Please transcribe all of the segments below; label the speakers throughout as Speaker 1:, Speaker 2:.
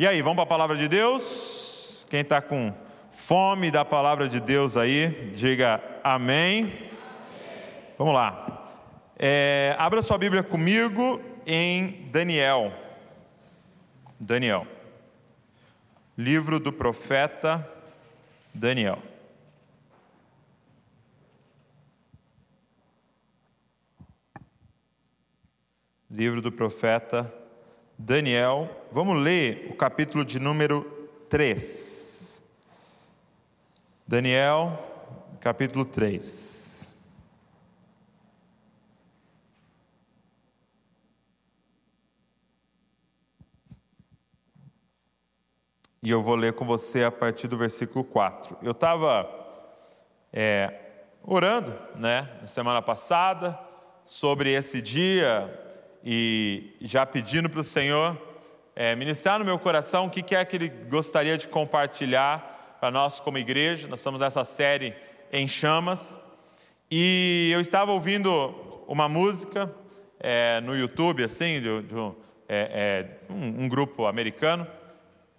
Speaker 1: E aí, vamos para a palavra de Deus? Quem está com fome da palavra de Deus aí, diga amém. amém. Vamos lá. É, abra sua Bíblia comigo em Daniel. Daniel. Livro do profeta Daniel. Livro do profeta Daniel. Vamos ler o capítulo de número 3. Daniel, capítulo 3. E eu vou ler com você a partir do versículo 4. Eu estava é, orando, né, na semana passada, sobre esse dia e já pedindo para o Senhor é, ministrar no meu coração o que, é que Ele gostaria de compartilhar para nós como igreja. Nós estamos nessa série em chamas e eu estava ouvindo uma música é, no YouTube, assim, de, de é, é, um, um grupo americano.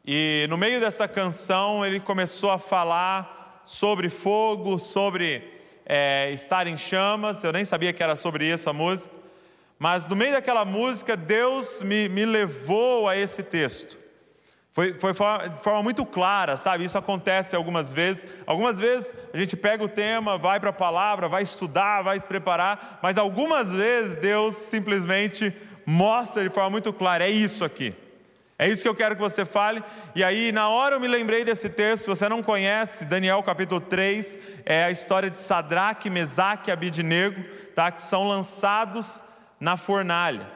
Speaker 1: E no meio dessa canção ele começou a falar sobre fogo, sobre é, estar em chamas. Eu nem sabia que era sobre isso a música. Mas no meio daquela música, Deus me, me levou a esse texto. Foi, foi de forma muito clara, sabe? Isso acontece algumas vezes. Algumas vezes a gente pega o tema, vai para a palavra, vai estudar, vai se preparar, mas algumas vezes Deus simplesmente mostra de forma muito clara: é isso aqui. É isso que eu quero que você fale. E aí, na hora eu me lembrei desse texto. Se você não conhece, Daniel capítulo 3, é a história de Sadraque, Mesaque e Abidnego, tá? que são lançados na fornalha.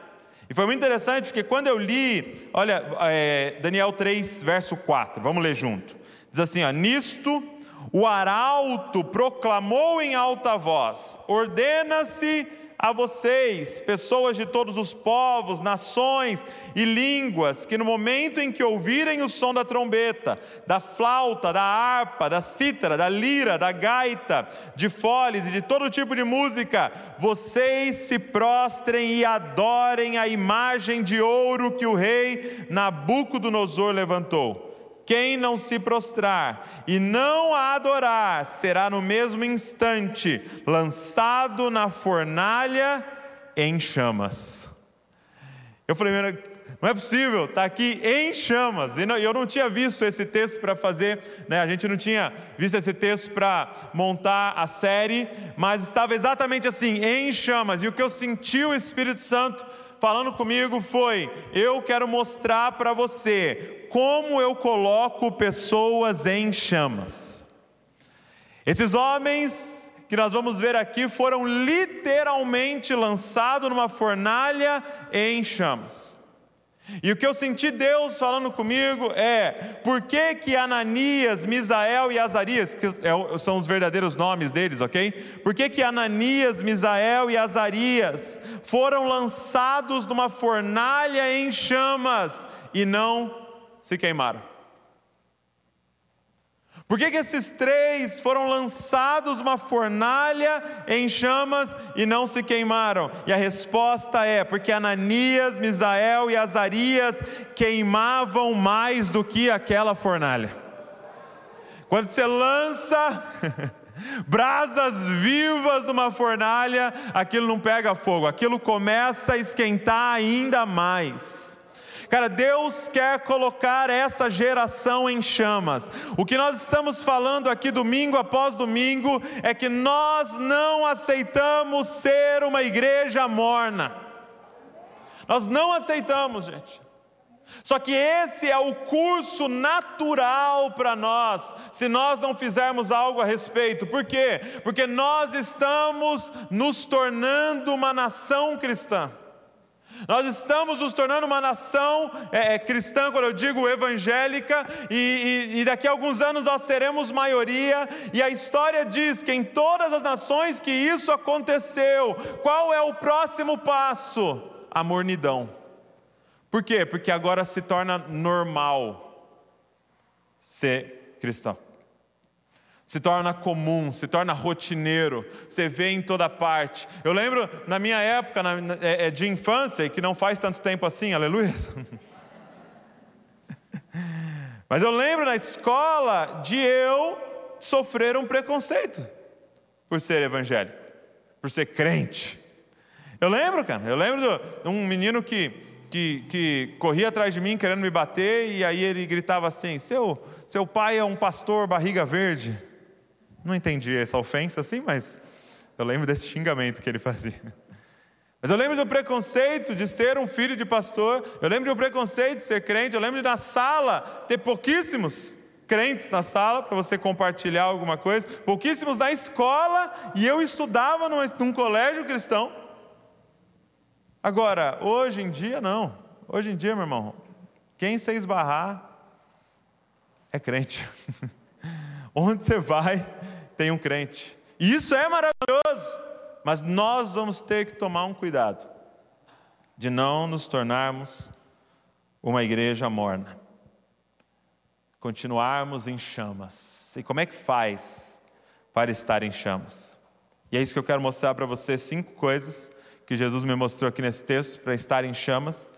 Speaker 1: E foi muito interessante porque quando eu li, olha, é, Daniel 3, verso 4, vamos ler junto. Diz assim: ó, Nisto o arauto proclamou em alta voz: ordena-se a vocês, pessoas de todos os povos, nações e línguas, que no momento em que ouvirem o som da trombeta, da flauta, da harpa, da cítara, da lira, da gaita, de foles e de todo tipo de música, vocês se prostrem e adorem a imagem de ouro que o rei Nabucodonosor levantou. Quem não se prostrar e não a adorar será no mesmo instante lançado na fornalha em chamas. Eu falei, não é possível, está aqui em chamas. E eu não tinha visto esse texto para fazer, né, a gente não tinha visto esse texto para montar a série, mas estava exatamente assim, em chamas. E o que eu senti o Espírito Santo falando comigo foi: eu quero mostrar para você como eu coloco pessoas em chamas. Esses homens que nós vamos ver aqui foram literalmente lançados numa fornalha em chamas. E o que eu senti Deus falando comigo é: por que que Ananias, Misael e Azarias, que é são os verdadeiros nomes deles, ok? Por que que Ananias, Misael e Azarias foram lançados numa fornalha em chamas e não se queimaram? Por que, que esses três foram lançados uma fornalha em chamas e não se queimaram? E a resposta é: porque Ananias, Misael e Azarias queimavam mais do que aquela fornalha. Quando você lança brasas vivas numa fornalha, aquilo não pega fogo, aquilo começa a esquentar ainda mais. Cara, Deus quer colocar essa geração em chamas. O que nós estamos falando aqui domingo após domingo é que nós não aceitamos ser uma igreja morna. Nós não aceitamos, gente. Só que esse é o curso natural para nós, se nós não fizermos algo a respeito. Por quê? Porque nós estamos nos tornando uma nação cristã. Nós estamos nos tornando uma nação é, é, cristã, quando eu digo evangélica, e, e, e, daqui a alguns anos nós seremos maioria, e a história diz que em todas as nações que isso aconteceu, qual é o próximo passo? A mornidão. Por quê? Porque agora se torna normal ser cristão se torna comum, se torna rotineiro, você vê em toda parte. Eu lembro na minha época na, é, é, de infância, que não faz tanto tempo assim, aleluia. Mas eu lembro na escola de eu sofrer um preconceito por ser evangélico, por ser crente. Eu lembro, cara, eu lembro de um menino que, que, que corria atrás de mim querendo me bater, e aí ele gritava assim: seu, seu pai é um pastor barriga verde. Não entendi essa ofensa assim, mas eu lembro desse xingamento que ele fazia. Mas eu lembro do preconceito de ser um filho de pastor, eu lembro do preconceito de ser crente, eu lembro de na sala ter pouquíssimos crentes na sala para você compartilhar alguma coisa, pouquíssimos na escola, e eu estudava num, num colégio cristão. Agora, hoje em dia, não. Hoje em dia, meu irmão, quem se esbarrar é crente. Onde você vai, tem um crente. E isso é maravilhoso. Mas nós vamos ter que tomar um cuidado de não nos tornarmos uma igreja morna. Continuarmos em chamas. E como é que faz para estar em chamas? E é isso que eu quero mostrar para você cinco coisas que Jesus me mostrou aqui nesse texto para estar em chamas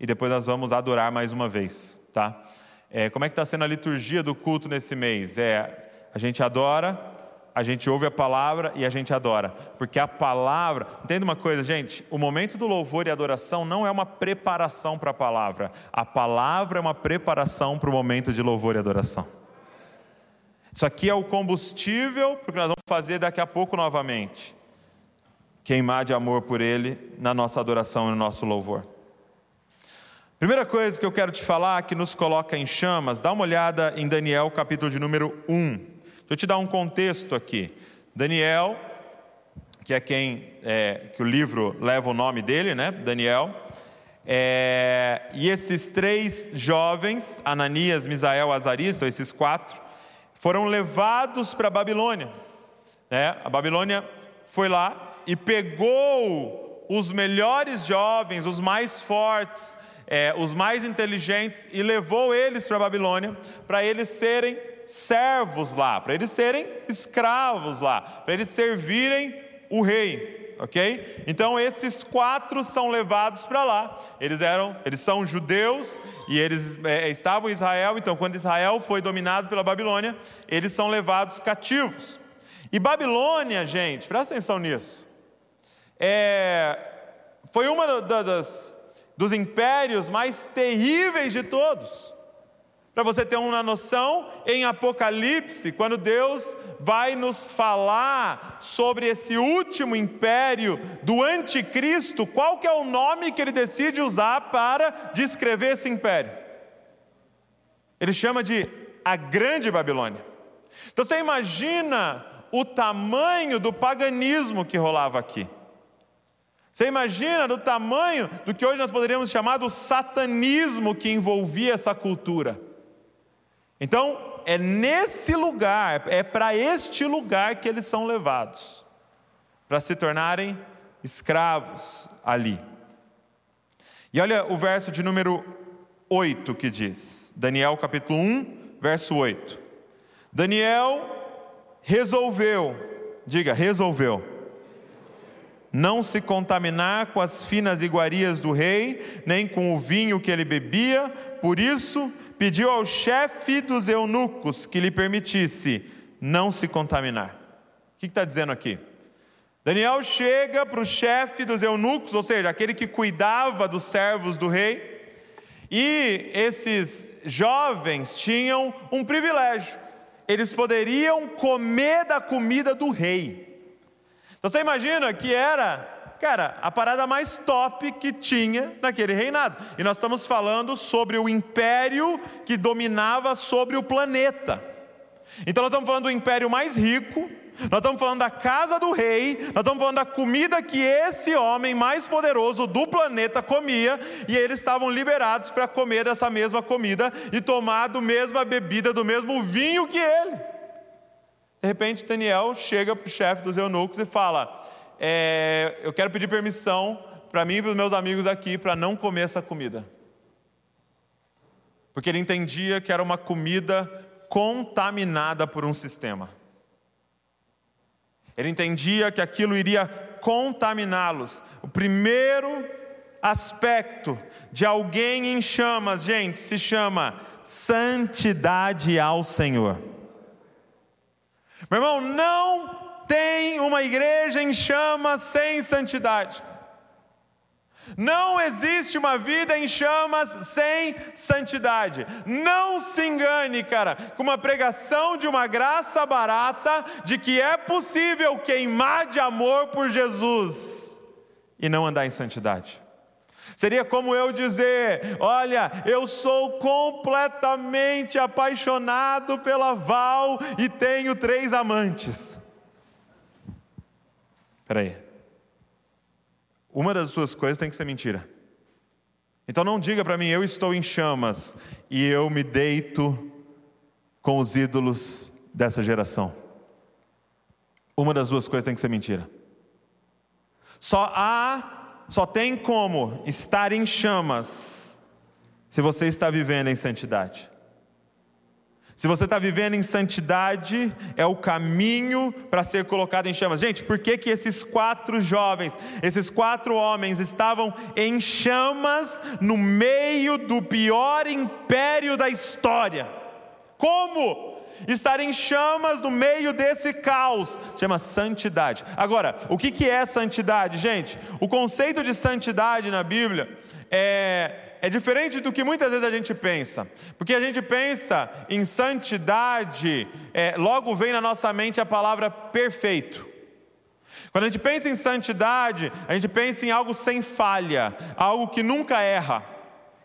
Speaker 1: e depois nós vamos adorar mais uma vez, tá? É, como é que está sendo a liturgia do culto nesse mês? É a gente adora, a gente ouve a palavra e a gente adora. Porque a palavra, entenda uma coisa, gente: o momento do louvor e adoração não é uma preparação para a palavra, a palavra é uma preparação para o momento de louvor e adoração. Isso aqui é o combustível para o que nós vamos fazer daqui a pouco novamente. Queimar de amor por Ele na nossa adoração e no nosso louvor. Primeira coisa que eu quero te falar, que nos coloca em chamas, dá uma olhada em Daniel, capítulo de número 1. Deixa eu te dar um contexto aqui. Daniel, que é quem é, que o livro leva o nome dele, né? Daniel. É, e esses três jovens, Ananias, Misael, Azarias, são esses quatro, foram levados para a Babilônia. Né? A Babilônia foi lá e pegou os melhores jovens, os mais fortes, é, os mais inteligentes, e levou eles para a Babilônia, para eles serem servos lá, para eles serem escravos lá, para eles servirem o rei, ok? Então esses quatro são levados para lá. Eles eram, eles são judeus e eles é, estavam em Israel. Então quando Israel foi dominado pela Babilônia, eles são levados cativos. E Babilônia, gente, presta atenção nisso. É, foi uma das dos impérios mais terríveis de todos. Para você ter uma noção, em Apocalipse, quando Deus vai nos falar sobre esse último império do anticristo, qual que é o nome que ele decide usar para descrever esse império? Ele chama de a Grande Babilônia. Então você imagina o tamanho do paganismo que rolava aqui. Você imagina do tamanho do que hoje nós poderíamos chamar do satanismo que envolvia essa cultura. Então, é nesse lugar, é para este lugar que eles são levados, para se tornarem escravos ali. E olha o verso de número 8 que diz, Daniel capítulo 1, verso 8. Daniel resolveu, diga, resolveu, não se contaminar com as finas iguarias do rei, nem com o vinho que ele bebia, por isso pediu ao chefe dos eunucos que lhe permitisse não se contaminar. O que está dizendo aqui? Daniel chega para o chefe dos eunucos, ou seja, aquele que cuidava dos servos do rei, e esses jovens tinham um privilégio, eles poderiam comer da comida do rei. Então você imagina que era cara, a parada mais top que tinha naquele reinado. E nós estamos falando sobre o império que dominava sobre o planeta. Então nós estamos falando do império mais rico, nós estamos falando da casa do rei, nós estamos falando da comida que esse homem mais poderoso do planeta comia, e eles estavam liberados para comer essa mesma comida e tomar do mesma bebida, do mesmo vinho que ele. De repente, Daniel chega para o chefe dos eunucos e fala: é, eu quero pedir permissão para mim e para os meus amigos aqui para não comer essa comida. Porque ele entendia que era uma comida contaminada por um sistema. Ele entendia que aquilo iria contaminá-los. O primeiro aspecto de alguém em chamas, gente, se chama santidade ao Senhor. Meu irmão, não tem uma igreja em chamas sem santidade. Não existe uma vida em chamas sem santidade. Não se engane, cara, com uma pregação de uma graça barata de que é possível queimar de amor por Jesus e não andar em santidade. Seria como eu dizer: Olha, eu sou completamente apaixonado pela Val e tenho três amantes. Espera aí. Uma das suas coisas tem que ser mentira. Então não diga para mim, eu estou em chamas e eu me deito com os ídolos dessa geração. Uma das duas coisas tem que ser mentira. Só há, só tem como estar em chamas se você está vivendo em santidade. Se você está vivendo em santidade, é o caminho para ser colocado em chamas. Gente, por que, que esses quatro jovens, esses quatro homens estavam em chamas no meio do pior império da história? Como? Estar em chamas no meio desse caos, chama santidade. Agora, o que, que é santidade, gente? O conceito de santidade na Bíblia é é diferente do que muitas vezes a gente pensa, porque a gente pensa em santidade, é, logo vem na nossa mente a palavra perfeito. Quando a gente pensa em santidade, a gente pensa em algo sem falha, algo que nunca erra.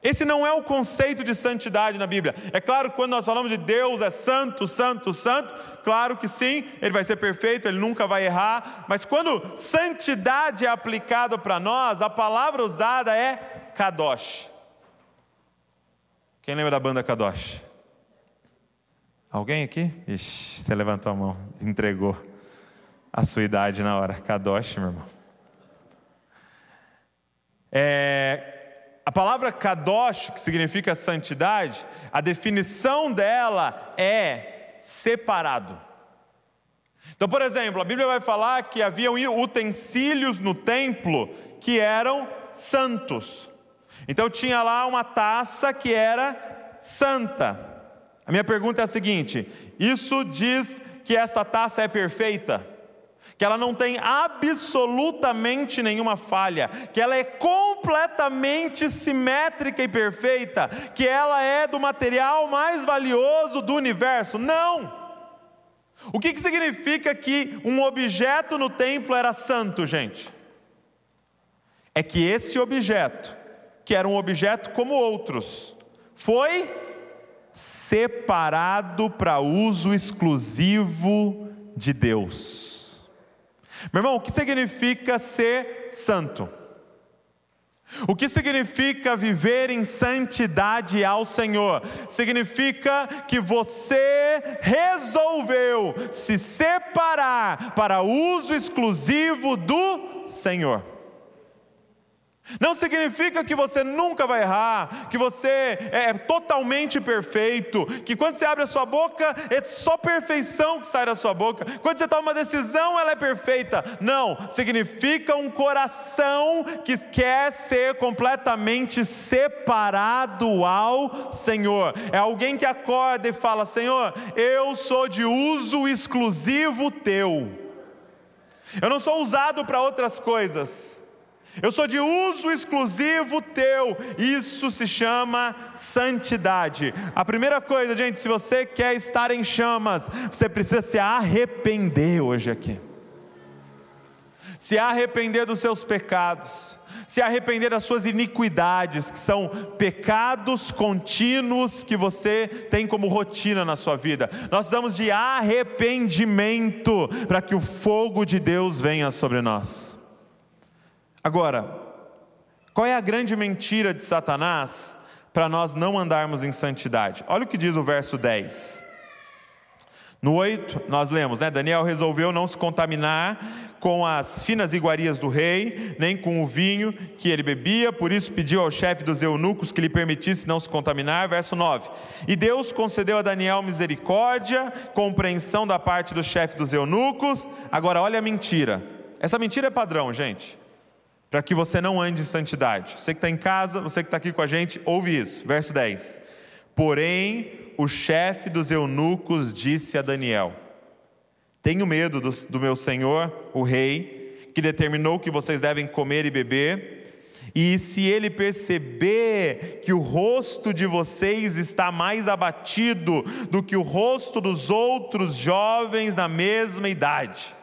Speaker 1: Esse não é o conceito de santidade na Bíblia. É claro que quando nós falamos de Deus é santo, santo, santo, claro que sim, ele vai ser perfeito, ele nunca vai errar, mas quando santidade é aplicada para nós, a palavra usada é kadosh. Quem lembra da banda Kadosh? Alguém aqui? Ixi, você levantou a mão, entregou a sua idade na hora. Kadosh, meu irmão. É, a palavra Kadosh, que significa santidade, a definição dela é separado. Então, por exemplo, a Bíblia vai falar que haviam utensílios no templo que eram santos. Então tinha lá uma taça que era santa. A minha pergunta é a seguinte: isso diz que essa taça é perfeita? Que ela não tem absolutamente nenhuma falha, que ela é completamente simétrica e perfeita, que ela é do material mais valioso do universo? Não! O que, que significa que um objeto no templo era santo, gente? É que esse objeto que era um objeto como outros, foi separado para uso exclusivo de Deus. Meu irmão, o que significa ser santo? O que significa viver em santidade ao Senhor? Significa que você resolveu se separar para uso exclusivo do Senhor. Não significa que você nunca vai errar, que você é totalmente perfeito, que quando você abre a sua boca é só perfeição que sai da sua boca. Quando você toma uma decisão, ela é perfeita. Não, significa um coração que quer ser completamente separado ao Senhor. É alguém que acorda e fala: Senhor, eu sou de uso exclusivo teu. Eu não sou usado para outras coisas. Eu sou de uso exclusivo teu. Isso se chama santidade. A primeira coisa, gente, se você quer estar em chamas, você precisa se arrepender hoje aqui. Se arrepender dos seus pecados, se arrepender das suas iniquidades, que são pecados contínuos que você tem como rotina na sua vida. Nós precisamos de arrependimento para que o fogo de Deus venha sobre nós. Agora, qual é a grande mentira de Satanás para nós não andarmos em santidade? Olha o que diz o verso 10. No 8, nós lemos, né? Daniel resolveu não se contaminar com as finas iguarias do rei, nem com o vinho que ele bebia, por isso pediu ao chefe dos eunucos que lhe permitisse não se contaminar. Verso 9: E Deus concedeu a Daniel misericórdia, compreensão da parte do chefe dos eunucos. Agora, olha a mentira. Essa mentira é padrão, gente para que você não ande em santidade. Você que está em casa, você que está aqui com a gente, ouve isso. Verso 10: Porém, o chefe dos eunucos disse a Daniel: Tenho medo do, do meu senhor, o rei, que determinou que vocês devem comer e beber. E se ele perceber que o rosto de vocês está mais abatido do que o rosto dos outros jovens na mesma idade,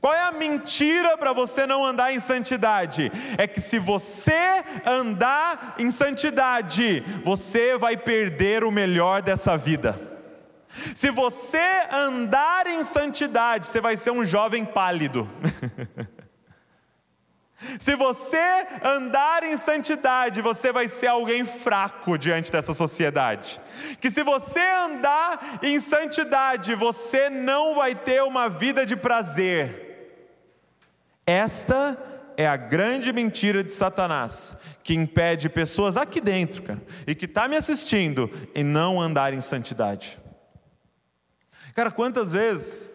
Speaker 1: qual é a mentira para você não andar em santidade? É que se você andar em santidade, você vai perder o melhor dessa vida. Se você andar em santidade, você vai ser um jovem pálido. Se você andar em santidade, você vai ser alguém fraco diante dessa sociedade. Que se você andar em santidade, você não vai ter uma vida de prazer. Esta é a grande mentira de Satanás, que impede pessoas aqui dentro, cara, e que está me assistindo, em não andar em santidade. Cara, quantas vezes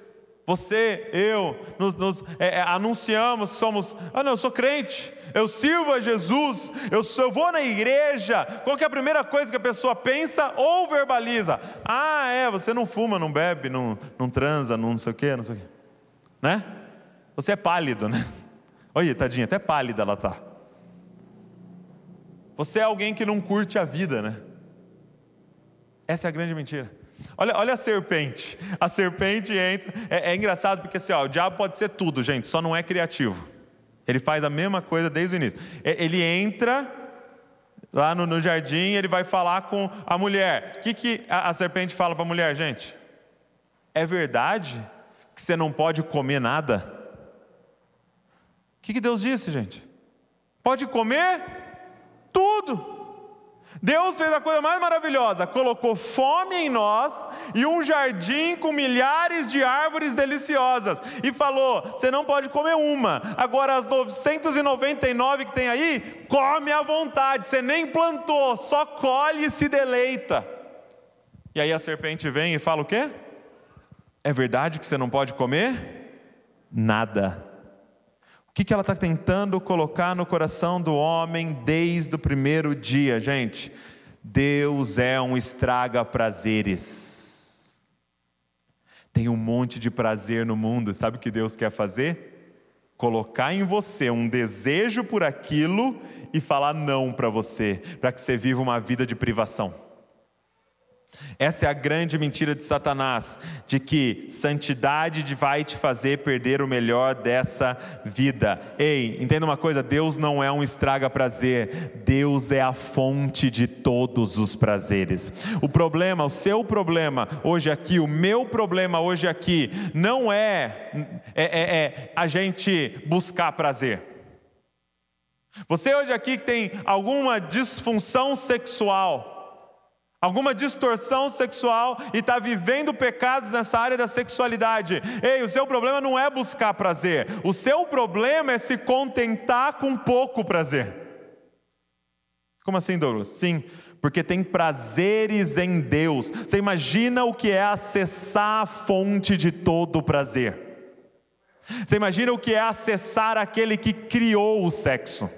Speaker 1: você, eu, nos, nos é, é, anunciamos, somos, ah não, eu sou crente, eu sirvo a Jesus, eu, eu vou na igreja. Qual é a primeira coisa que a pessoa pensa ou verbaliza? Ah, é, você não fuma, não bebe, não, não transa, não, não sei o quê, não sei o quê. Né? Você é pálido, né? Olha, tadinha, até pálida ela tá. Você é alguém que não curte a vida, né? Essa é a grande mentira. Olha, olha a serpente. A serpente entra. É, é engraçado porque assim, ó, o diabo pode ser tudo, gente, só não é criativo. Ele faz a mesma coisa desde o início. Ele entra lá no, no jardim, ele vai falar com a mulher. O que, que a, a serpente fala para a mulher, gente? É verdade que você não pode comer nada? Que, que Deus disse, gente? Pode comer tudo. Deus fez a coisa mais maravilhosa, colocou fome em nós e um jardim com milhares de árvores deliciosas e falou: você não pode comer uma, agora as 999 que tem aí, come à vontade, você nem plantou, só colhe e se deleita. E aí a serpente vem e fala o quê? É verdade que você não pode comer? Nada. O que, ela está tentando colocar no coração do homem desde o primeiro dia, gente? Deus é um estraga prazeres. Tem um monte de prazer no mundo, sabe o que Deus quer fazer? Colocar em você um desejo por aquilo e falar não para você, para que você viva uma vida de privação. Essa é a grande mentira de Satanás, de que santidade vai te fazer perder o melhor dessa vida. Ei, entenda uma coisa: Deus não é um estraga-prazer, Deus é a fonte de todos os prazeres. O problema, o seu problema hoje aqui, o meu problema hoje aqui, não é, é, é, é a gente buscar prazer. Você hoje aqui que tem alguma disfunção sexual, alguma distorção sexual e está vivendo pecados nessa área da sexualidade. Ei, o seu problema não é buscar prazer, o seu problema é se contentar com pouco prazer. Como assim, Douglas? Sim, porque tem prazeres em Deus. Você imagina o que é acessar a fonte de todo o prazer. Você imagina o que é acessar aquele que criou o sexo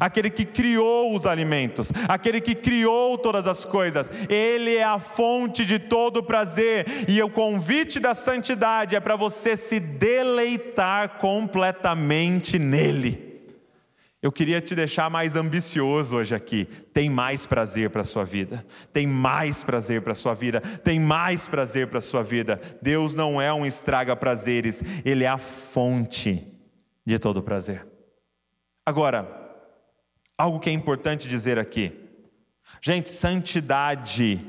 Speaker 1: aquele que criou os alimentos, aquele que criou todas as coisas, ele é a fonte de todo prazer, e o convite da santidade é para você se deleitar completamente nele. Eu queria te deixar mais ambicioso hoje aqui. Tem mais prazer para a sua vida. Tem mais prazer para a sua vida. Tem mais prazer para a sua vida. Deus não é um estraga prazeres, Ele é a fonte de todo prazer. Agora, Algo que é importante dizer aqui. Gente, santidade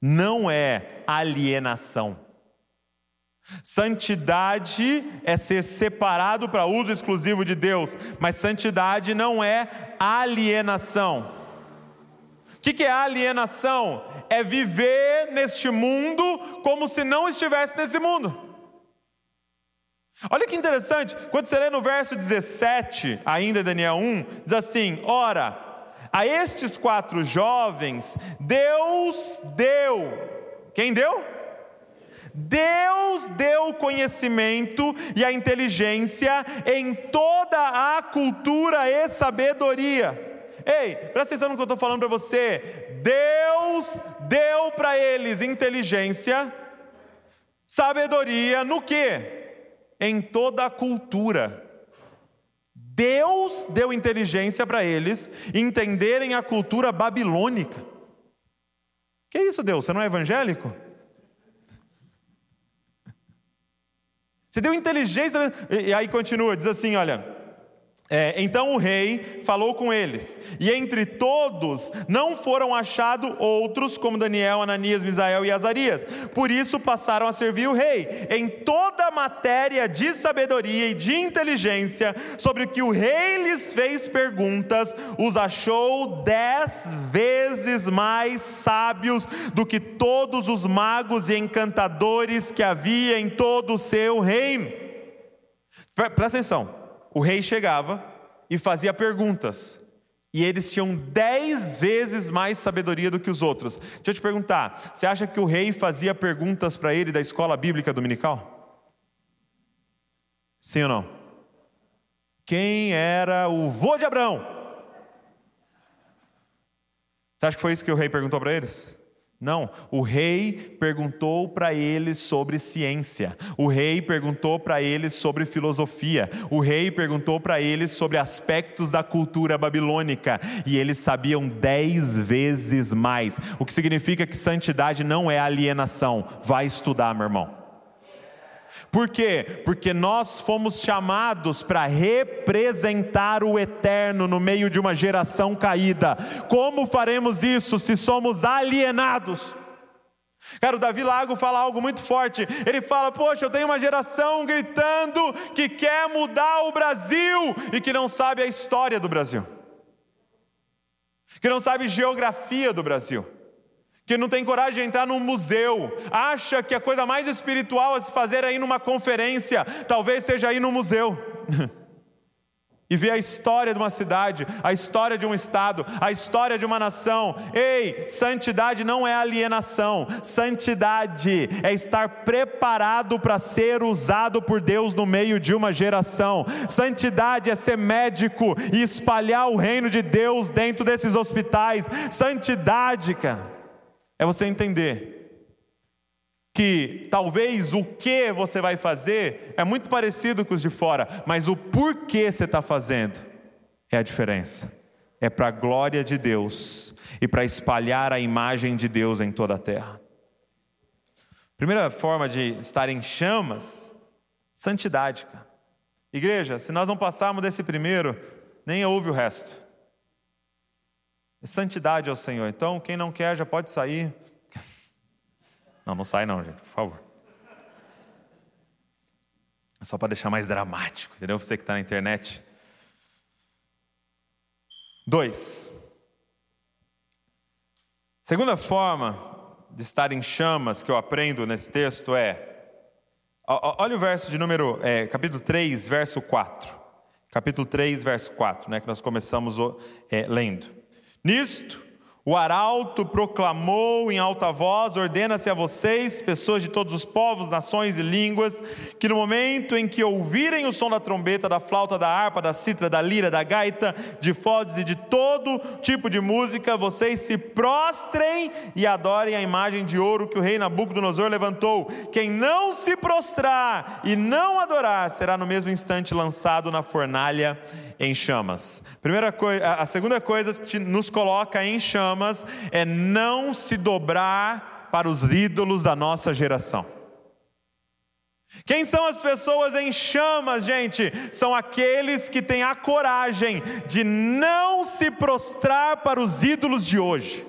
Speaker 1: não é alienação. Santidade é ser separado para uso exclusivo de Deus, mas santidade não é alienação. O que é alienação? É viver neste mundo como se não estivesse nesse mundo. Olha que interessante, quando você lê no verso 17, ainda Daniel 1, diz assim: Ora, a estes quatro jovens, Deus deu. Quem deu? Deus deu o conhecimento e a inteligência em toda a cultura e sabedoria. Ei, presta atenção no que eu estou falando para você. Deus deu para eles inteligência, sabedoria, no que? Em toda a cultura. Deus deu inteligência para eles entenderem a cultura babilônica. Que isso, Deus? Você não é evangélico? Você deu inteligência. E aí continua, diz assim: olha. É, então o rei falou com eles, e entre todos não foram achados outros como Daniel, Ananias, Misael e Azarias. Por isso passaram a servir o rei. Em toda matéria de sabedoria e de inteligência, sobre o que o rei lhes fez perguntas, os achou dez vezes mais sábios do que todos os magos e encantadores que havia em todo o seu reino. Presta atenção o rei chegava e fazia perguntas. E eles tinham dez vezes mais sabedoria do que os outros. Deixa eu te perguntar: você acha que o rei fazia perguntas para ele da escola bíblica dominical? Sim ou não? Quem era o vô de Abraão? Você acha que foi isso que o rei perguntou para eles? Não, o rei perguntou para eles sobre ciência, o rei perguntou para eles sobre filosofia, o rei perguntou para eles sobre aspectos da cultura babilônica, e eles sabiam dez vezes mais, o que significa que santidade não é alienação. Vai estudar, meu irmão. Por quê? Porque nós fomos chamados para representar o eterno no meio de uma geração caída. Como faremos isso se somos alienados? Cara, o Davi Lago fala algo muito forte. Ele fala: Poxa, eu tenho uma geração gritando que quer mudar o Brasil e que não sabe a história do Brasil, que não sabe geografia do Brasil que não tem coragem de entrar num museu, acha que a coisa mais espiritual a se fazer é ir numa conferência, talvez seja ir no museu. e ver a história de uma cidade, a história de um estado, a história de uma nação. Ei, santidade não é alienação, santidade é estar preparado para ser usado por Deus no meio de uma geração. Santidade é ser médico e espalhar o reino de Deus dentro desses hospitais. Santidade, cara é você entender que talvez o que você vai fazer é muito parecido com os de fora, mas o porquê você está fazendo é a diferença. É para a glória de Deus e para espalhar a imagem de Deus em toda a terra. Primeira forma de estar em chamas, santidade, cara. Igreja, se nós não passarmos desse primeiro, nem ouve o resto. Santidade ao Senhor. Então, quem não quer já pode sair. Não, não sai não, gente, por favor. É só para deixar mais dramático, entendeu? Você que está na internet. Dois. Segunda forma de estar em chamas que eu aprendo nesse texto é. Olha o verso de número. É, capítulo 3, verso 4. Capítulo 3, verso 4, né, que nós começamos é, lendo. Nisto, o arauto proclamou em alta voz: ordena-se a vocês, pessoas de todos os povos, nações e línguas, que no momento em que ouvirem o som da trombeta, da flauta, da harpa, da citra, da lira, da gaita, de fodes e de todo tipo de música, vocês se prostrem e adorem a imagem de ouro que o rei Nabucodonosor levantou. Quem não se prostrar e não adorar será no mesmo instante lançado na fornalha em chamas. Primeira coisa, a segunda coisa que nos coloca em chamas é não se dobrar para os ídolos da nossa geração. Quem são as pessoas em chamas, gente? São aqueles que têm a coragem de não se prostrar para os ídolos de hoje.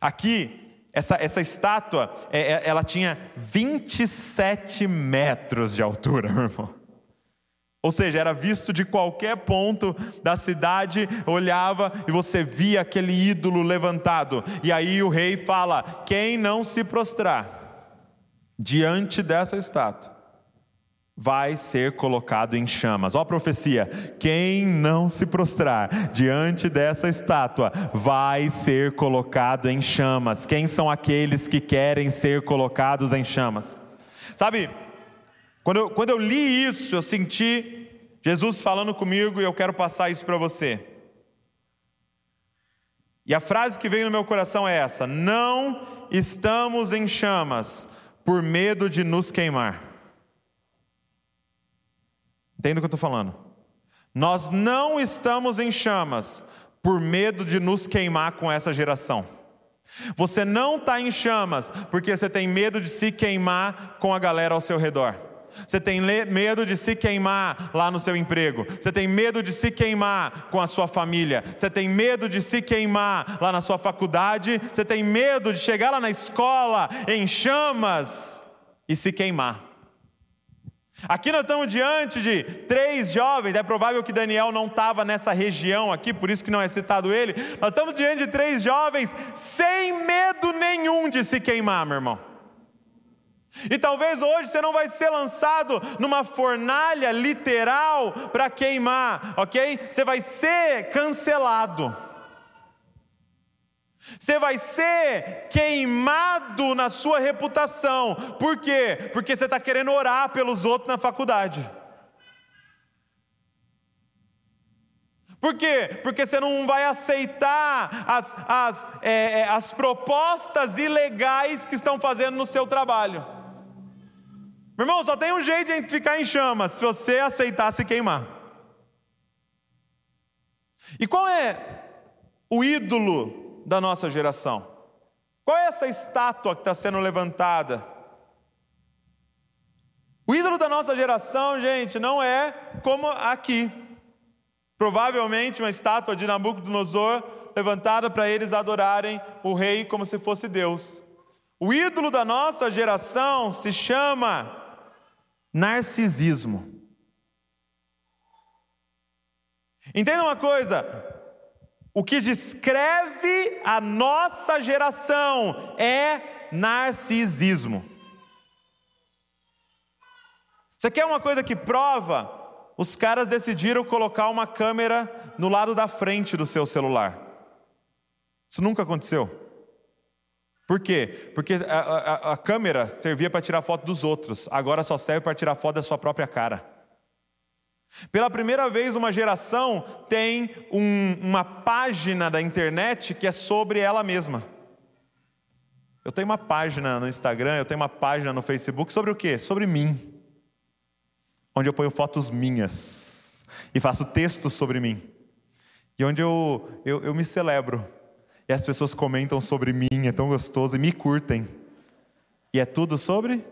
Speaker 1: Aqui, essa, essa estátua, é, é ela tinha 27 metros de altura, meu irmão. Ou seja, era visto de qualquer ponto da cidade, olhava e você via aquele ídolo levantado. E aí o rei fala: quem não se prostrar diante dessa estátua vai ser colocado em chamas. Ó a profecia: quem não se prostrar diante dessa estátua vai ser colocado em chamas. Quem são aqueles que querem ser colocados em chamas? Sabe, quando eu, quando eu li isso, eu senti Jesus falando comigo e eu quero passar isso para você. E a frase que veio no meu coração é essa: Não estamos em chamas por medo de nos queimar. Entende o que eu estou falando? Nós não estamos em chamas por medo de nos queimar com essa geração. Você não está em chamas porque você tem medo de se queimar com a galera ao seu redor. Você tem medo de se queimar lá no seu emprego. Você tem medo de se queimar com a sua família. Você tem medo de se queimar lá na sua faculdade. Você tem medo de chegar lá na escola em chamas e se queimar. Aqui nós estamos diante de três jovens, é provável que Daniel não estava nessa região aqui, por isso que não é citado ele. Nós estamos diante de três jovens sem medo nenhum de se queimar, meu irmão. E talvez hoje você não vai ser lançado numa fornalha literal para queimar, ok? Você vai ser cancelado. Você vai ser queimado na sua reputação. Por quê? Porque você está querendo orar pelos outros na faculdade. Por quê? Porque você não vai aceitar as, as, é, é, as propostas ilegais que estão fazendo no seu trabalho. Meu irmão, só tem um jeito de ficar em chamas se você aceitar se queimar. E qual é o ídolo da nossa geração? Qual é essa estátua que está sendo levantada? O ídolo da nossa geração, gente, não é como aqui. Provavelmente uma estátua de Nabucodonosor levantada para eles adorarem o rei como se fosse Deus. O ídolo da nossa geração se chama narcisismo. Entenda uma coisa: o que descreve a nossa geração é narcisismo. Você quer uma coisa que prova? Os caras decidiram colocar uma câmera no lado da frente do seu celular. Isso nunca aconteceu. Por quê? Porque a, a, a câmera servia para tirar foto dos outros, agora só serve para tirar foto da sua própria cara. Pela primeira vez, uma geração tem um, uma página da internet que é sobre ela mesma. Eu tenho uma página no Instagram, eu tenho uma página no Facebook sobre o quê? Sobre mim. Onde eu ponho fotos minhas e faço textos sobre mim. E onde eu, eu, eu me celebro. E as pessoas comentam sobre mim, é tão gostoso, e me curtem. E é tudo sobre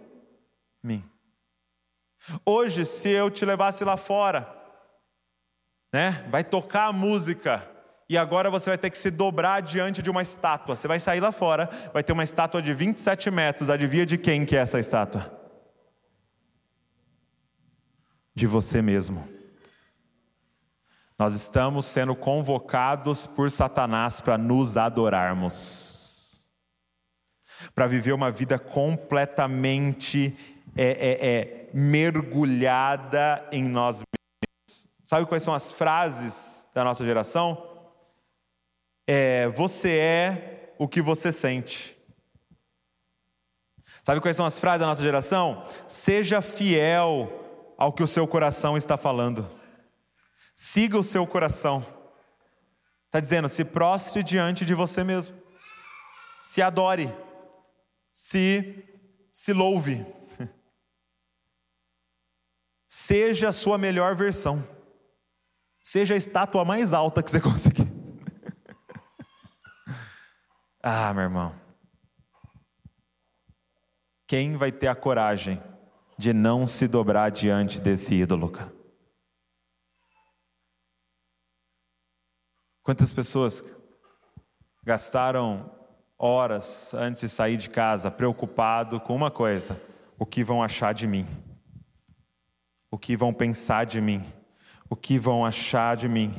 Speaker 1: mim. Hoje, se eu te levasse lá fora, né, vai tocar a música, e agora você vai ter que se dobrar diante de uma estátua. Você vai sair lá fora, vai ter uma estátua de 27 metros. Adivinha de quem que é essa estátua? De você mesmo. Nós estamos sendo convocados por Satanás para nos adorarmos, para viver uma vida completamente é, é, é, mergulhada em nós mesmos. Sabe quais são as frases da nossa geração? É, você é o que você sente. Sabe quais são as frases da nossa geração? Seja fiel ao que o seu coração está falando. Siga o seu coração. Está dizendo, se prostre diante de você mesmo. Se adore. Se, se louve. Seja a sua melhor versão. Seja a estátua mais alta que você conseguir. ah, meu irmão. Quem vai ter a coragem de não se dobrar diante desse ídolo, cara? Quantas pessoas gastaram horas antes de sair de casa preocupado com uma coisa: o que vão achar de mim? o que vão pensar de mim, o que vão achar de mim,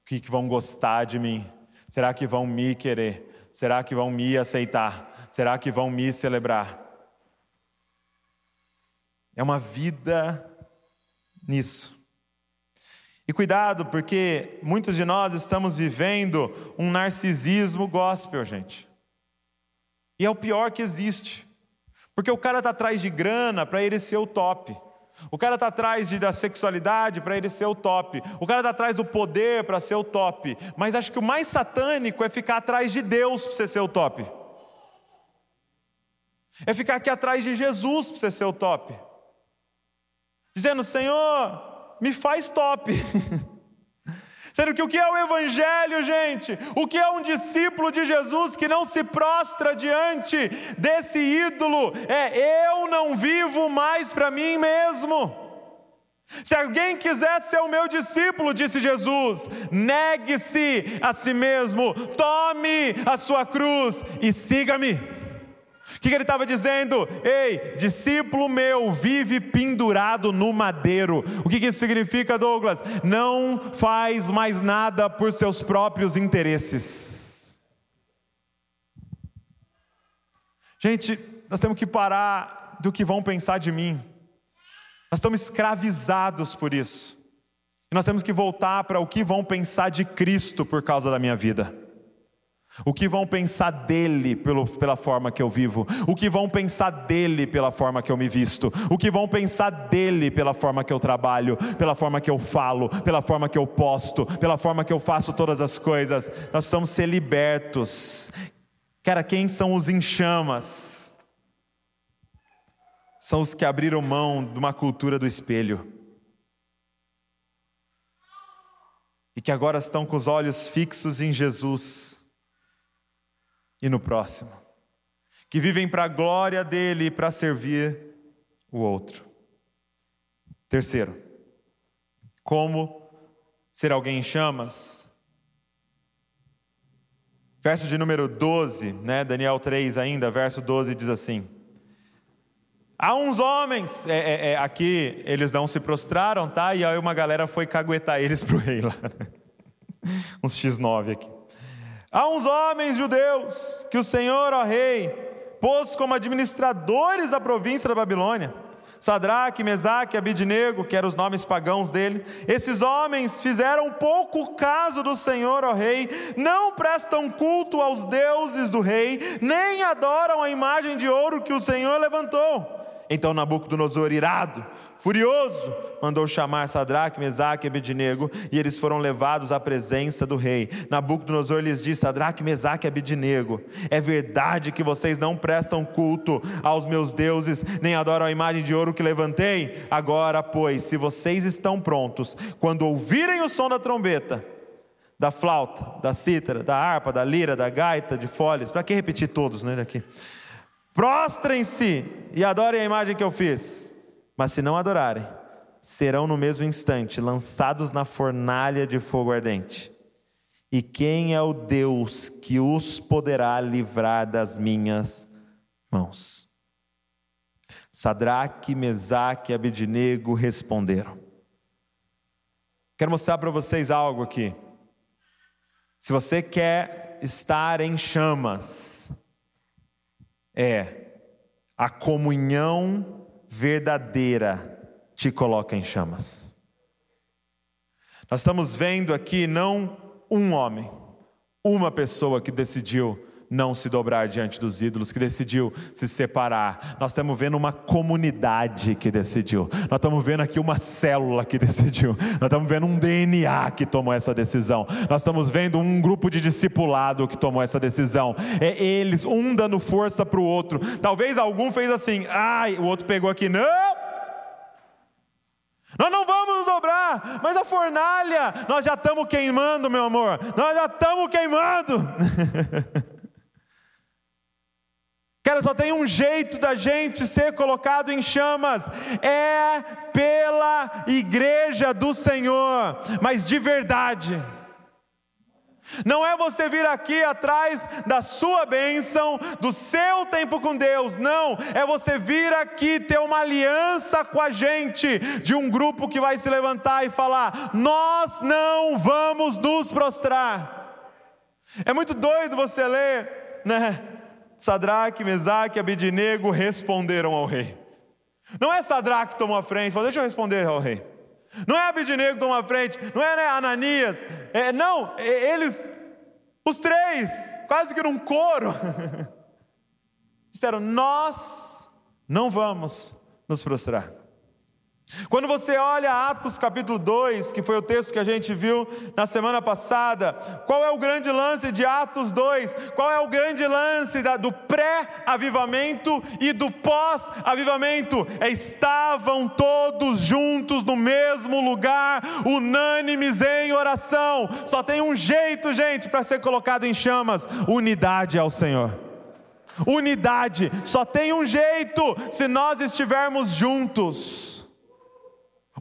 Speaker 1: o que vão gostar de mim. Será que vão me querer? Será que vão me aceitar? Será que vão me celebrar? É uma vida nisso. E cuidado, porque muitos de nós estamos vivendo um narcisismo gospel, gente. E é o pior que existe. Porque o cara está atrás de grana para ele ser o top. O cara está atrás de, da sexualidade para ele ser o top. O cara está atrás do poder para ser o top. Mas acho que o mais satânico é ficar atrás de Deus para você ser o top. É ficar aqui atrás de Jesus para você ser o top. Dizendo, Senhor, me faz top. Sendo que o que é o Evangelho, gente? O que é um discípulo de Jesus que não se prostra diante desse ídolo? É eu não vivo mais para mim mesmo. Se alguém quiser ser o meu discípulo, disse Jesus, negue-se a si mesmo, tome a sua cruz e siga-me que, que ele estava dizendo? Ei, discípulo meu vive pendurado no madeiro. O que, que isso significa, Douglas? Não faz mais nada por seus próprios interesses. Gente, nós temos que parar do que vão pensar de mim. Nós estamos escravizados por isso. E nós temos que voltar para o que vão pensar de Cristo por causa da minha vida. O que vão pensar dele pelo, pela forma que eu vivo? O que vão pensar dele pela forma que eu me visto? O que vão pensar dele pela forma que eu trabalho, pela forma que eu falo, pela forma que eu posto, pela forma que eu faço todas as coisas? Nós precisamos ser libertos. Cara, quem são os enxamas? São os que abriram mão de uma cultura do espelho. E que agora estão com os olhos fixos em Jesus e no próximo, que vivem para a glória dele e para servir o outro. Terceiro, como ser alguém em chamas? Verso de número 12, né? Daniel 3 ainda, verso 12 diz assim: Há uns homens, é, é, é, aqui eles não se prostraram, tá? E aí uma galera foi caguetar eles para o rei lá. Uns X9 aqui. Há uns homens judeus que o Senhor, ó rei, pôs como administradores da província da Babilônia. Sadraque, Mesaque, Abidnego, que eram os nomes pagãos dele. Esses homens fizeram pouco caso do Senhor, ó rei, não prestam culto aos deuses do rei, nem adoram a imagem de ouro que o Senhor levantou. Então Nabucodonosor, irado, furioso, mandou chamar Sadraque, Mesaque e Abednego, e eles foram levados à presença do rei. Nabucodonosor lhes disse: Sadraque, Mesaque e Abednego, é verdade que vocês não prestam culto aos meus deuses, nem adoram a imagem de ouro que levantei? Agora, pois, se vocês estão prontos, quando ouvirem o som da trombeta, da flauta, da cítara, da harpa, da lira, da gaita, de folhas, para que repetir todos, né, daqui? Prostrem-se e adorem a imagem que eu fiz. Mas se não adorarem, serão no mesmo instante lançados na fornalha de fogo ardente. E quem é o Deus que os poderá livrar das minhas mãos? Sadraque, Mesaque e Abednego responderam. Quero mostrar para vocês algo aqui. Se você quer estar em chamas, é a comunhão verdadeira te coloca em chamas. Nós estamos vendo aqui não um homem, uma pessoa que decidiu não se dobrar diante dos ídolos, que decidiu se separar. Nós estamos vendo uma comunidade que decidiu. Nós estamos vendo aqui uma célula que decidiu. Nós estamos vendo um DNA que tomou essa decisão. Nós estamos vendo um grupo de discipulado que tomou essa decisão. É eles, um dando força para o outro. Talvez algum fez assim, ai, o outro pegou aqui, não. Nós não vamos nos dobrar, mas a fornalha, nós já estamos queimando, meu amor. Nós já estamos queimando. Cara, só tem um jeito da gente ser colocado em chamas, é pela igreja do Senhor, mas de verdade. Não é você vir aqui atrás da sua bênção, do seu tempo com Deus, não, é você vir aqui ter uma aliança com a gente, de um grupo que vai se levantar e falar: nós não vamos nos prostrar. É muito doido você ler, né? Sadraque, Mesaque e Abidinego responderam ao rei. Não é Sadraque que tomou a frente, falou, deixa eu responder ao rei. Não é Abidinego que tomou a frente, não é né, Ananias, é, não, é, eles, os três, quase que num coro, disseram: Nós não vamos nos prostrar. Quando você olha Atos capítulo 2, que foi o texto que a gente viu na semana passada, qual é o grande lance de Atos 2? Qual é o grande lance da, do pré-avivamento e do pós-avivamento? É, estavam todos juntos no mesmo lugar, unânimes em oração. Só tem um jeito, gente, para ser colocado em chamas: unidade ao Senhor. Unidade, só tem um jeito se nós estivermos juntos.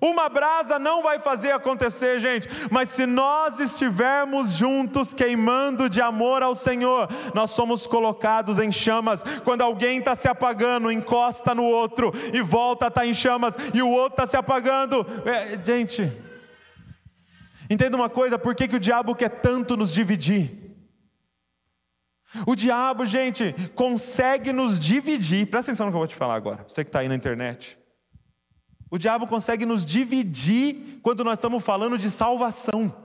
Speaker 1: Uma brasa não vai fazer acontecer, gente, mas se nós estivermos juntos queimando de amor ao Senhor, nós somos colocados em chamas. Quando alguém está se apagando, encosta no outro e volta a estar tá em chamas, e o outro está se apagando. É, gente, entenda uma coisa: por que, que o diabo quer tanto nos dividir? O diabo, gente, consegue nos dividir. Presta atenção no que eu vou te falar agora, você que está aí na internet. O diabo consegue nos dividir quando nós estamos falando de salvação.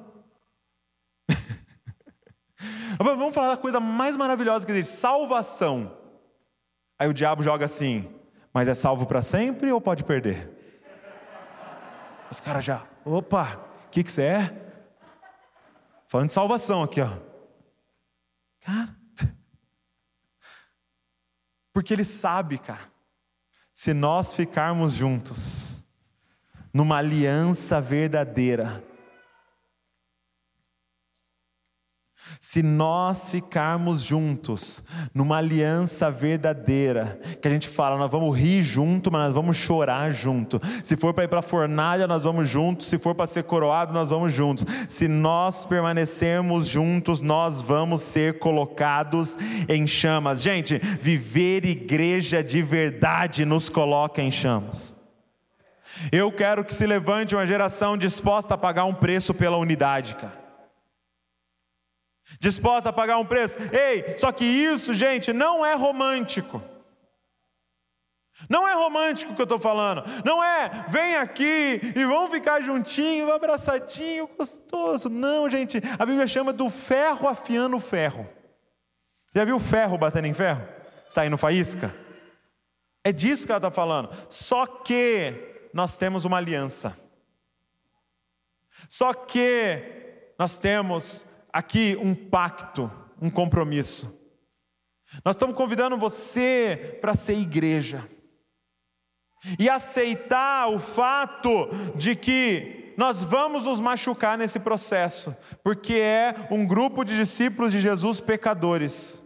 Speaker 1: Vamos falar da coisa mais maravilhosa que existe: salvação. Aí o diabo joga assim, mas é salvo para sempre ou pode perder? Os caras já, opa, o que, que você é? Falando de salvação aqui, ó. Cara, porque ele sabe, cara, se nós ficarmos juntos, numa aliança verdadeira. Se nós ficarmos juntos, numa aliança verdadeira, que a gente fala, nós vamos rir junto, mas nós vamos chorar junto. Se for para ir para a fornalha, nós vamos juntos. Se for para ser coroado, nós vamos juntos. Se nós permanecermos juntos, nós vamos ser colocados em chamas. Gente, viver igreja de verdade nos coloca em chamas. Eu quero que se levante uma geração disposta a pagar um preço pela unidade, cara. Disposta a pagar um preço. Ei, só que isso, gente, não é romântico. Não é romântico o que eu estou falando. Não é, vem aqui e vamos ficar juntinho, abraçadinho, gostoso. Não, gente. A Bíblia chama do ferro afiando o ferro. Já viu ferro batendo em ferro? Saindo faísca? É disso que ela está falando. Só que nós temos uma aliança. Só que nós temos aqui um pacto, um compromisso. Nós estamos convidando você para ser igreja. E aceitar o fato de que nós vamos nos machucar nesse processo, porque é um grupo de discípulos de Jesus pecadores.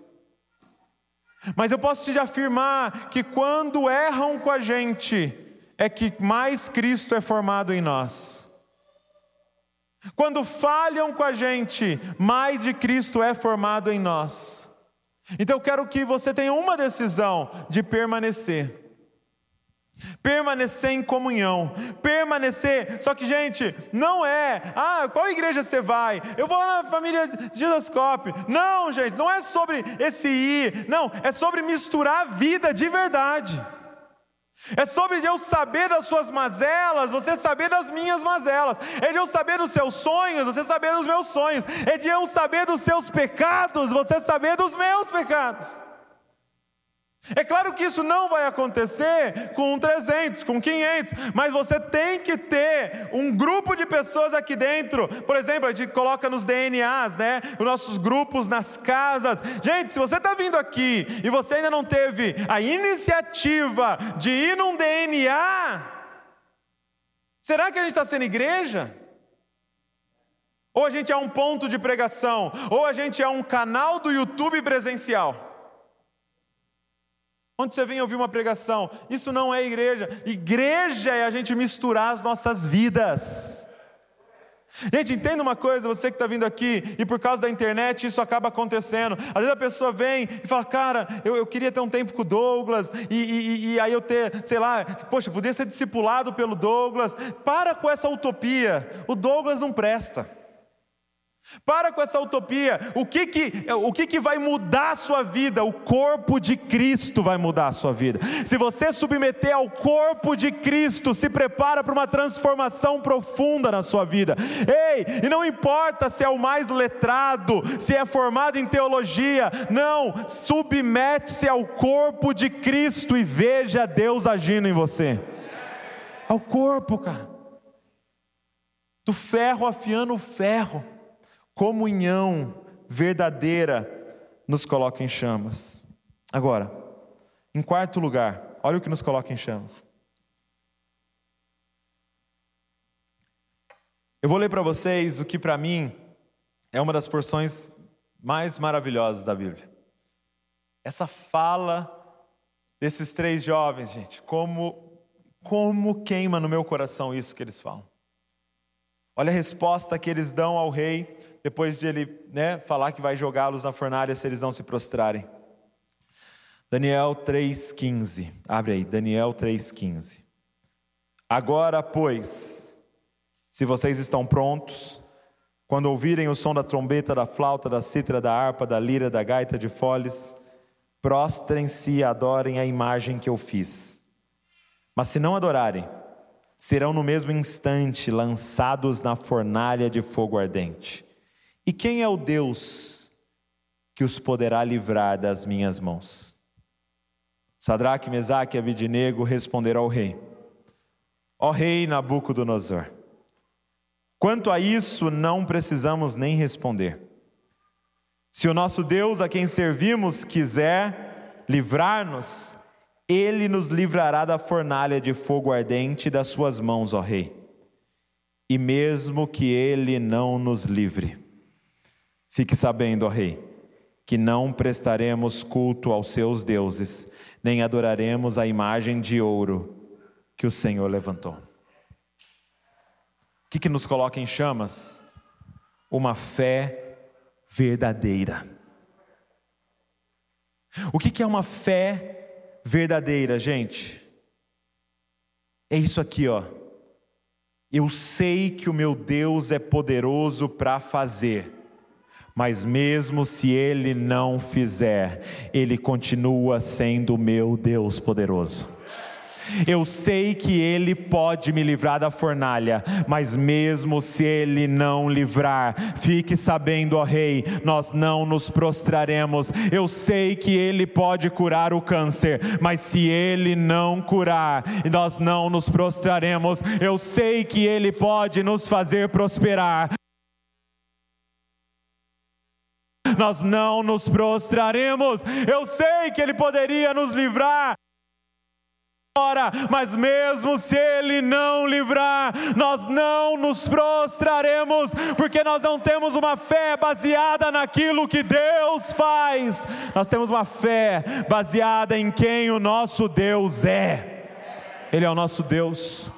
Speaker 1: Mas eu posso te afirmar que quando erram com a gente, é que mais Cristo é formado em nós. Quando falham com a gente, mais de Cristo é formado em nós. Então eu quero que você tenha uma decisão de permanecer. Permanecer em comunhão, permanecer. Só que, gente, não é, ah, qual igreja você vai? Eu vou lá na família Jesus Cop. Não, gente, não é sobre esse ir, não, é sobre misturar a vida de verdade. É sobre eu saber das suas mazelas, você saber das minhas mazelas. É de eu saber dos seus sonhos, você saber dos meus sonhos. É de eu saber dos seus pecados, você saber dos meus pecados. É claro que isso não vai acontecer com 300, com 500, mas você tem que ter um grupo de pessoas aqui dentro. Por exemplo, a gente coloca nos DNAs, né? Os nossos grupos nas casas. Gente, se você está vindo aqui e você ainda não teve a iniciativa de ir num DNA, será que a gente está sendo igreja? Ou a gente é um ponto de pregação, ou a gente é um canal do YouTube presencial. Onde você vem ouvir uma pregação, isso não é igreja. Igreja é a gente misturar as nossas vidas. Gente, entenda uma coisa, você que está vindo aqui e por causa da internet isso acaba acontecendo. Às vezes a pessoa vem e fala, cara, eu, eu queria ter um tempo com o Douglas, e, e, e, aí eu ter, sei lá, poxa, podia ser discipulado pelo Douglas. Para com essa utopia, o Douglas não presta. Para com essa utopia. O que que, o que que vai mudar a sua vida? O corpo de Cristo vai mudar a sua vida. Se você submeter ao corpo de Cristo, se prepara para uma transformação profunda na sua vida. Ei, e não importa se é o mais letrado, se é formado em teologia, não, submete-se ao corpo de Cristo e veja Deus agindo em você. ao corpo, cara. Do ferro afiando o ferro. Comunhão verdadeira nos coloca em chamas. Agora, em quarto lugar, olha o que nos coloca em chamas. Eu vou ler para vocês o que para mim é uma das porções mais maravilhosas da Bíblia. Essa fala desses três jovens, gente, como como queima no meu coração isso que eles falam. Olha a resposta que eles dão ao rei depois de ele né, falar que vai jogá-los na fornalha se eles não se prostrarem. Daniel 3,15. Abre aí, Daniel 3,15. Agora, pois, se vocês estão prontos, quando ouvirem o som da trombeta, da flauta, da cítara, da harpa, da lira, da gaita de foles, prostrem-se e adorem a imagem que eu fiz. Mas se não adorarem, serão no mesmo instante lançados na fornalha de fogo ardente. E quem é o Deus que os poderá livrar das minhas mãos? Sadraque, Mesaque e Abidinego responderam ao rei: Ó rei Nabucodonosor, quanto a isso não precisamos nem responder. Se o nosso Deus a quem servimos quiser livrar-nos, ele nos livrará da fornalha de fogo ardente das suas mãos, ó rei. E mesmo que ele não nos livre, fique sabendo, ó rei, que não prestaremos culto aos seus deuses, nem adoraremos a imagem de ouro que o Senhor levantou. O que, que nos coloca em chamas? Uma fé verdadeira. O que, que é uma fé verdadeira, gente, é isso aqui, ó. Eu sei que o meu Deus é poderoso para fazer, mas mesmo se Ele não fizer, Ele continua sendo meu Deus poderoso. Eu sei que Ele pode me livrar da fornalha, mas mesmo se Ele não livrar, fique sabendo, ó Rei, nós não nos prostraremos. Eu sei que Ele pode curar o câncer, mas se Ele não curar, nós não nos prostraremos. Eu sei que Ele pode nos fazer prosperar. Nós não nos prostraremos. Eu sei que Ele poderia nos livrar mas mesmo se Ele não livrar, nós não nos prostraremos, porque nós não temos uma fé baseada naquilo que Deus faz, nós temos uma fé baseada em quem o nosso Deus é, Ele é o nosso Deus.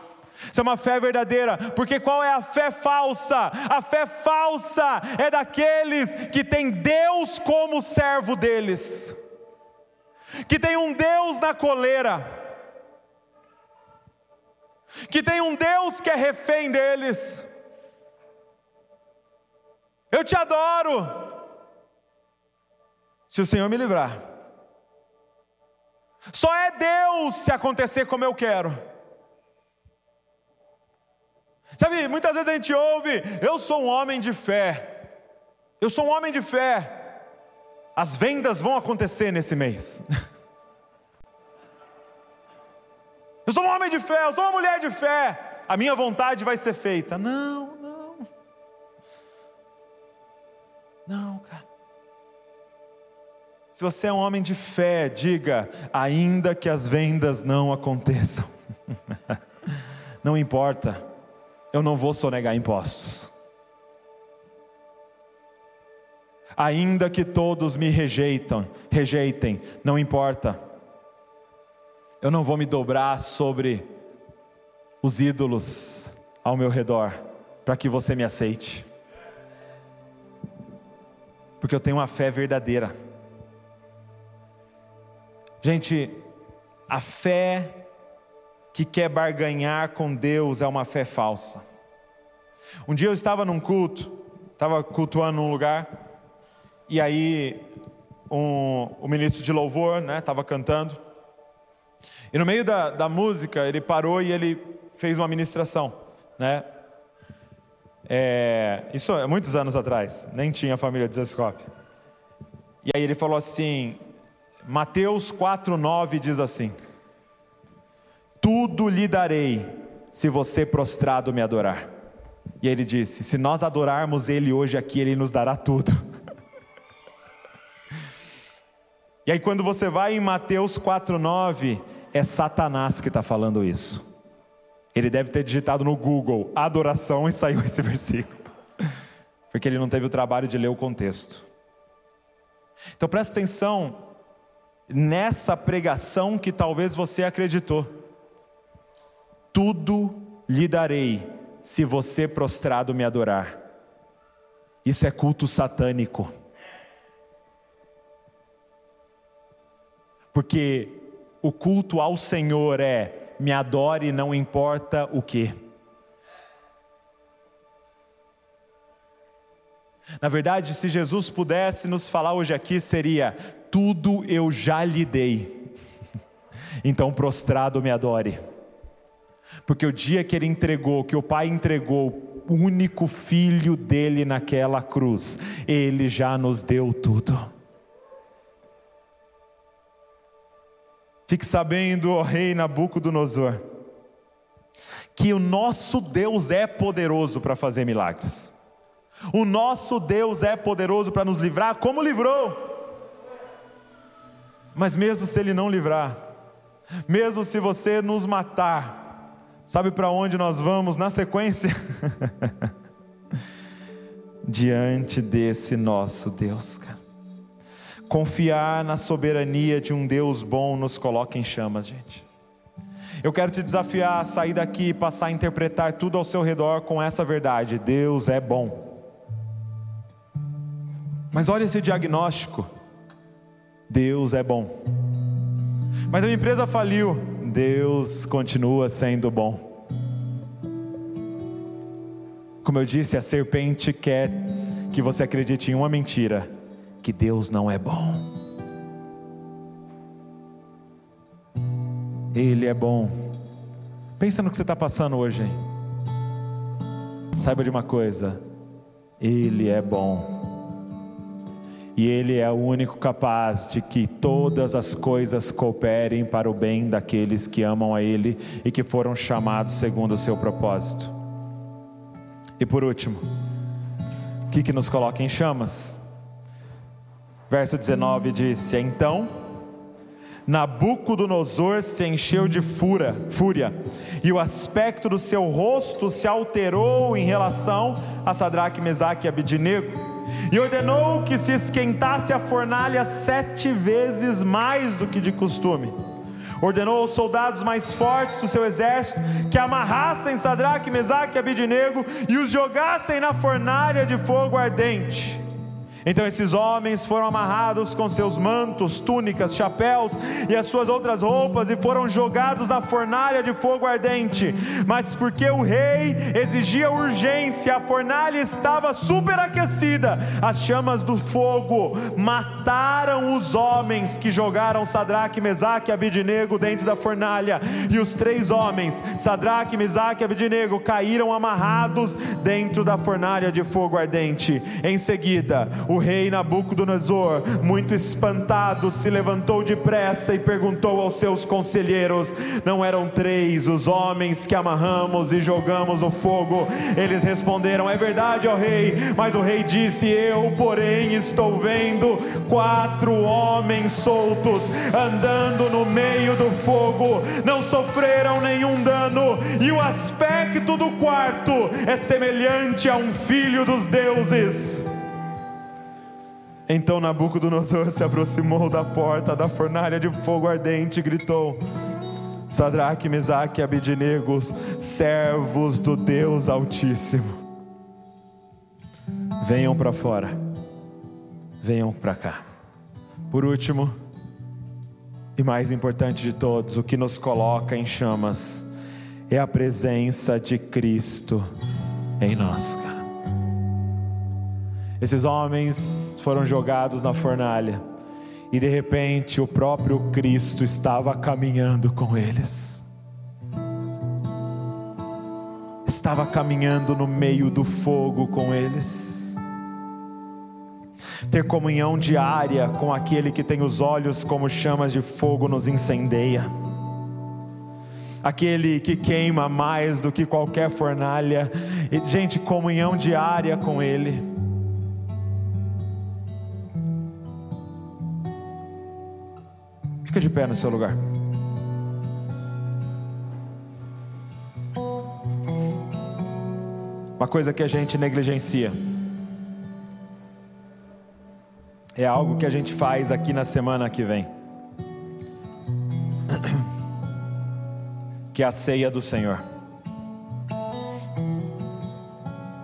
Speaker 1: Isso é uma fé verdadeira, porque qual é a fé falsa? A fé falsa é daqueles que têm Deus como servo deles, que tem um Deus na coleira, que tem um Deus que é refém deles. Eu te adoro, se o Senhor me livrar. Só é Deus se acontecer como eu quero. Sabe, muitas vezes a gente ouve, eu sou um homem de fé, eu sou um homem de fé, as vendas vão acontecer nesse mês. Eu sou um homem de fé, eu sou uma mulher de fé. A minha vontade vai ser feita. Não, não. Não, cara. Se você é um homem de fé, diga: ainda que as vendas não aconteçam, não importa, eu não vou sonegar impostos. Ainda que todos me rejeitam, rejeitem, não importa eu não vou me dobrar sobre os ídolos ao meu redor para que você me aceite. Porque eu tenho uma fé verdadeira. Gente, a fé que quer barganhar com Deus é uma fé falsa. Um dia eu estava num culto, estava cultuando num lugar, e aí um, o ministro de louvor, né, estava cantando, e no meio da, da música, ele parou e ele fez uma ministração, né? É, isso é muitos anos atrás, nem tinha família de Zescope. E aí ele falou assim, Mateus 4,9 diz assim: Tudo lhe darei, se você prostrado me adorar. E ele disse: Se nós adorarmos Ele hoje aqui, Ele nos dará tudo. E aí, quando você vai em Mateus 4,9, é Satanás que está falando isso. Ele deve ter digitado no Google adoração e saiu esse versículo, porque ele não teve o trabalho de ler o contexto. Então presta atenção nessa pregação que talvez você acreditou. Tudo lhe darei se você prostrado me adorar. Isso é culto satânico. Porque o culto ao Senhor é me adore não importa o que. Na verdade, se Jesus pudesse nos falar hoje aqui, seria: tudo eu já lhe dei, então prostrado me adore. Porque o dia que ele entregou, que o Pai entregou o único filho dele naquela cruz, ele já nos deu tudo. Fique sabendo, ó rei Nabucodonosor, que o nosso Deus é poderoso para fazer milagres. O nosso Deus é poderoso para nos livrar, como livrou. Mas mesmo se Ele não livrar, mesmo se você nos matar, sabe para onde nós vamos na sequência? Diante desse nosso Deus, cara. Confiar na soberania de um Deus bom nos coloca em chamas, gente. Eu quero te desafiar a sair daqui e passar a interpretar tudo ao seu redor com essa verdade: Deus é bom. Mas olha esse diagnóstico: Deus é bom. Mas a minha empresa faliu, Deus continua sendo bom. Como eu disse, a serpente quer que você acredite em uma mentira que Deus não é bom. Ele é bom. Pensa no que você está passando hoje. Saiba de uma coisa: Ele é bom. E Ele é o único capaz de que todas as coisas cooperem para o bem daqueles que amam a Ele e que foram chamados segundo o seu propósito. E por último, o que, que nos coloca em chamas? Verso 19 disse: Então Nabucodonosor se encheu de fúria, fúria, e o aspecto do seu rosto se alterou em relação a Sadraque, Mesaque e Abidinego, e ordenou que se esquentasse a fornalha sete vezes mais do que de costume. Ordenou aos soldados mais fortes do seu exército que amarrassem Sadraque, Mesaque e Abidinego e os jogassem na fornalha de fogo ardente. Então esses homens foram amarrados com seus mantos, túnicas, chapéus e as suas outras roupas e foram jogados na fornalha de fogo ardente. Mas porque o rei exigia urgência, a fornalha estava superaquecida, as chamas do fogo mataram os homens que jogaram Sadraque, Mesaque e Abidinego dentro da fornalha. E os três homens, Sadraque, Mesaque e Abidinego, caíram amarrados dentro da fornalha de fogo ardente. Em seguida, o rei Nabucodonosor, muito espantado, se levantou depressa e perguntou aos seus conselheiros: Não eram três os homens que amarramos e jogamos no fogo? Eles responderam: É verdade, ó rei. Mas o rei disse: Eu, porém, estou vendo quatro homens soltos andando no meio do fogo, não sofreram nenhum dano, e o aspecto do quarto é semelhante a um filho dos deuses. Então Nabucodonosor se aproximou da porta da fornalha de fogo ardente e gritou: Sadraque, Mesaque e Abidinego, servos do Deus Altíssimo, venham para fora, venham para cá. Por último, e mais importante de todos, o que nos coloca em chamas é a presença de Cristo em nós, cara. Esses homens foram jogados na fornalha e de repente o próprio Cristo estava caminhando com eles. Estava caminhando no meio do fogo com eles. Ter comunhão diária com aquele que tem os olhos como chamas de fogo nos incendeia aquele que queima mais do que qualquer fornalha. E, gente, comunhão diária com Ele. Fica de pé no seu lugar. Uma coisa que a gente negligencia. É algo que a gente faz aqui na semana que vem. Que é a ceia do Senhor.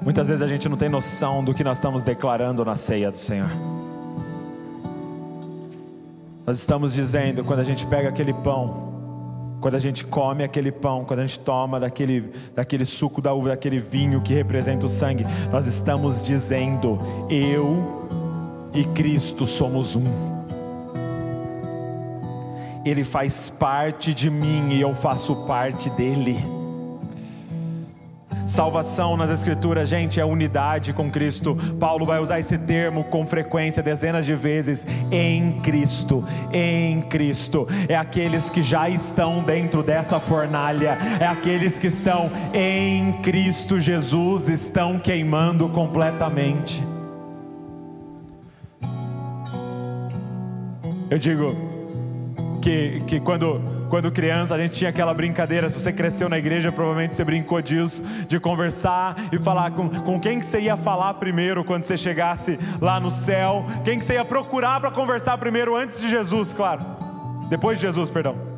Speaker 1: Muitas vezes a gente não tem noção do que nós estamos declarando na ceia do Senhor. Nós estamos dizendo, quando a gente pega aquele pão, quando a gente come aquele pão, quando a gente toma daquele, daquele suco da uva, daquele vinho que representa o sangue, nós estamos dizendo: eu e Cristo somos um. Ele faz parte de mim e eu faço parte dele. Salvação nas Escrituras, gente, é unidade com Cristo. Paulo vai usar esse termo com frequência, dezenas de vezes. Em Cristo, em Cristo. É aqueles que já estão dentro dessa fornalha, é aqueles que estão em Cristo Jesus, estão queimando completamente. Eu digo que, que quando, quando criança a gente tinha aquela brincadeira, se você cresceu na igreja, provavelmente você brincou disso, de conversar e falar com, com quem que você ia falar primeiro quando você chegasse lá no céu, quem que você ia procurar para conversar primeiro antes de Jesus, claro, depois de Jesus, perdão.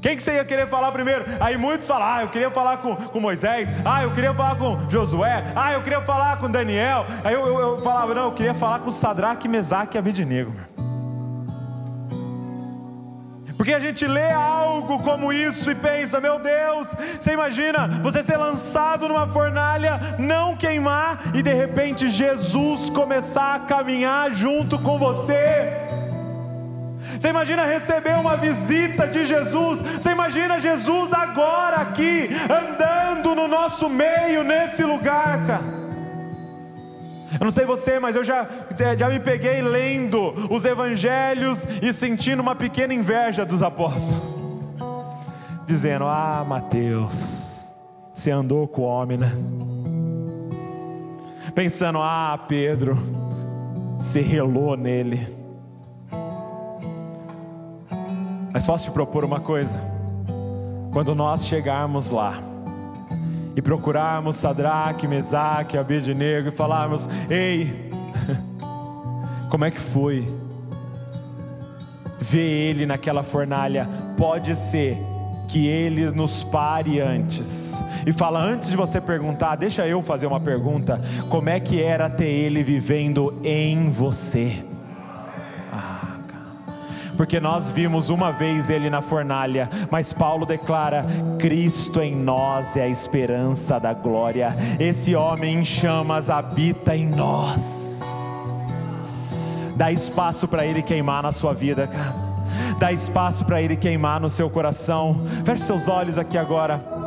Speaker 1: Quem que você ia querer falar primeiro? Aí muitos falam, ah, eu queria falar com, com Moisés, ah, eu queria falar com Josué, ah, eu queria falar com Daniel. Aí eu, eu, eu falava, não, eu queria falar com Sadraque, Mesaque e Abidnego. Porque a gente lê algo como isso e pensa: meu Deus, você imagina você ser lançado numa fornalha, não queimar e de repente Jesus começar a caminhar junto com você. Você imagina receber uma visita de Jesus? Você imagina Jesus agora aqui, andando no nosso meio, nesse lugar, cara? Eu não sei você, mas eu já, já me peguei lendo os evangelhos e sentindo uma pequena inveja dos apóstolos. Dizendo: Ah, Mateus, você andou com o homem, né? Pensando: Ah, Pedro, você relou nele. Mas posso te propor uma coisa? Quando nós chegarmos lá, e procurarmos Sadraque, Mesaque, Abednego e falarmos: Ei, como é que foi? Ver ele naquela fornalha, pode ser que ele nos pare antes. E fala, antes de você perguntar, deixa eu fazer uma pergunta: como é que era ter ele vivendo em você? Porque nós vimos uma vez ele na fornalha, mas Paulo declara: Cristo em nós é a esperança da glória. Esse homem em chamas habita em nós. Dá espaço para ele queimar na sua vida, cara. Dá espaço para ele queimar no seu coração. Feche seus olhos aqui agora.